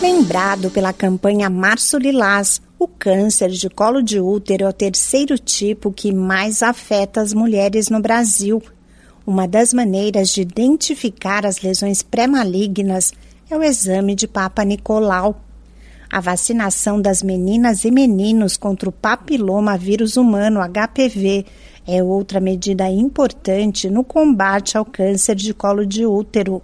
Lembrado pela campanha Março Lilás, o câncer de colo de útero é o terceiro tipo que mais afeta as mulheres no Brasil. Uma das maneiras de identificar as lesões pré-malignas é o exame de Papa Nicolau. A vacinação das meninas e meninos contra o papiloma vírus humano HPV é outra medida importante no combate ao câncer de colo de útero.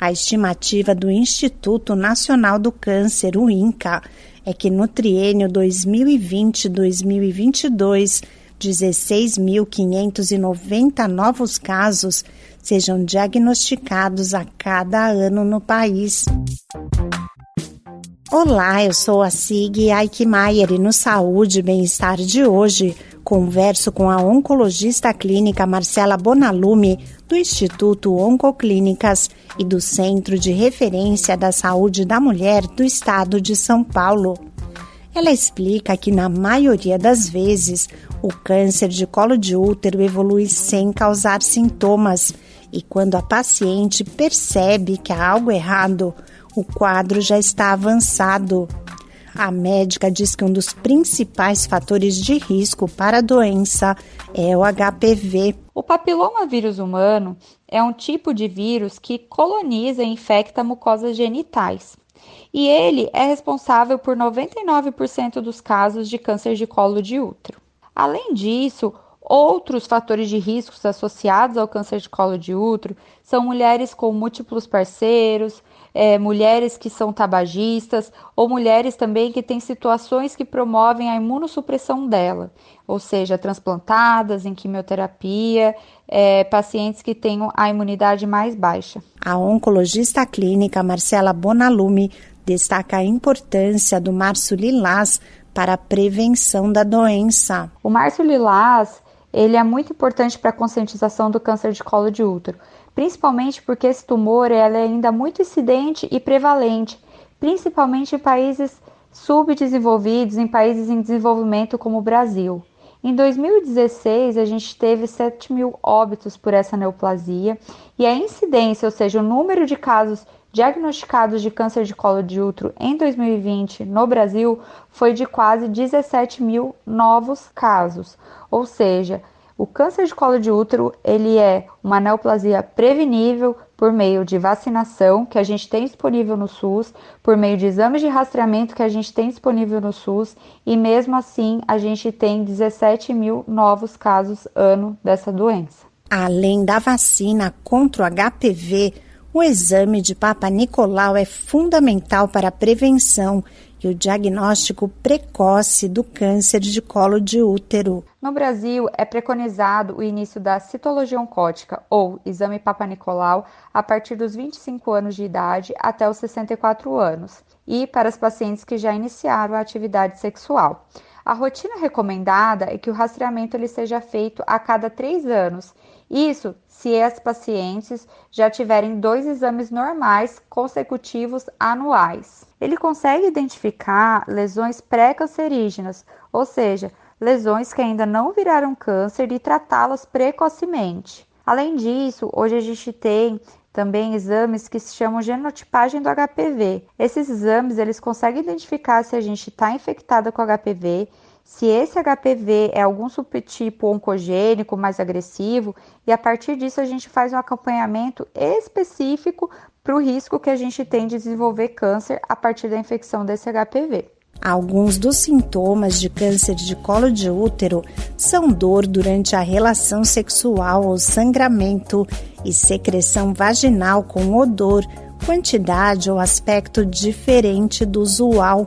A estimativa do Instituto Nacional do Câncer, o INCA, é que no triênio 2020-2022, 16.590 novos casos sejam diagnosticados a cada ano no país. Olá, eu sou a Sig Aikmaier e no Saúde e Bem-Estar de hoje converso com a oncologista clínica Marcela Bonalume do Instituto Oncoclínicas e do Centro de Referência da Saúde da Mulher do Estado de São Paulo. Ela explica que, na maioria das vezes, o câncer de colo de útero evolui sem causar sintomas e, quando a paciente percebe que há algo errado, o quadro já está avançado. A médica diz que um dos principais fatores de risco para a doença é o HPV. O papiloma vírus humano é um tipo de vírus que coloniza e infecta mucosas genitais. E ele é responsável por 99% dos casos de câncer de colo de útero. Além disso, Outros fatores de riscos associados ao câncer de colo de útero são mulheres com múltiplos parceiros, é, mulheres que são tabagistas ou mulheres também que têm situações que promovem a imunossupressão dela, ou seja, transplantadas em quimioterapia, é, pacientes que tenham a imunidade mais baixa. A oncologista clínica Marcela Bonalume destaca a importância do março lilás para a prevenção da doença. O março lilás ele é muito importante para a conscientização do câncer de colo de útero, principalmente porque esse tumor é ainda muito incidente e prevalente, principalmente em países subdesenvolvidos, em países em desenvolvimento como o Brasil. Em 2016, a gente teve 7 mil óbitos por essa neoplasia e a incidência, ou seja, o número de casos diagnosticados de câncer de colo de útero em 2020 no Brasil foi de quase 17 mil novos casos, ou seja, o câncer de colo de útero ele é uma neoplasia prevenível por meio de vacinação que a gente tem disponível no SUS, por meio de exames de rastreamento que a gente tem disponível no SUS e mesmo assim a gente tem 17 mil novos casos ano dessa doença. Além da vacina contra o HPV, o exame de Papa Nicolau é fundamental para a prevenção e o diagnóstico precoce do câncer de colo de útero. No Brasil, é preconizado o início da citologia oncótica, ou exame Papa Nicolau, a partir dos 25 anos de idade até os 64 anos, e para os pacientes que já iniciaram a atividade sexual. A rotina recomendada é que o rastreamento ele seja feito a cada três anos. Isso se as pacientes já tiverem dois exames normais consecutivos anuais. Ele consegue identificar lesões pré-cancerígenas, ou seja, lesões que ainda não viraram câncer e tratá-las precocemente. Além disso, hoje a gente tem também exames que se chamam genotipagem do HPV. Esses exames eles conseguem identificar se a gente está infectada com HPV, se esse HPV é algum subtipo oncogênico mais agressivo, e a partir disso a gente faz um acompanhamento específico para o risco que a gente tem de desenvolver câncer a partir da infecção desse HPV. Alguns dos sintomas de câncer de colo de útero são dor durante a relação sexual ou sangramento e secreção vaginal com odor, quantidade ou aspecto diferente do usual.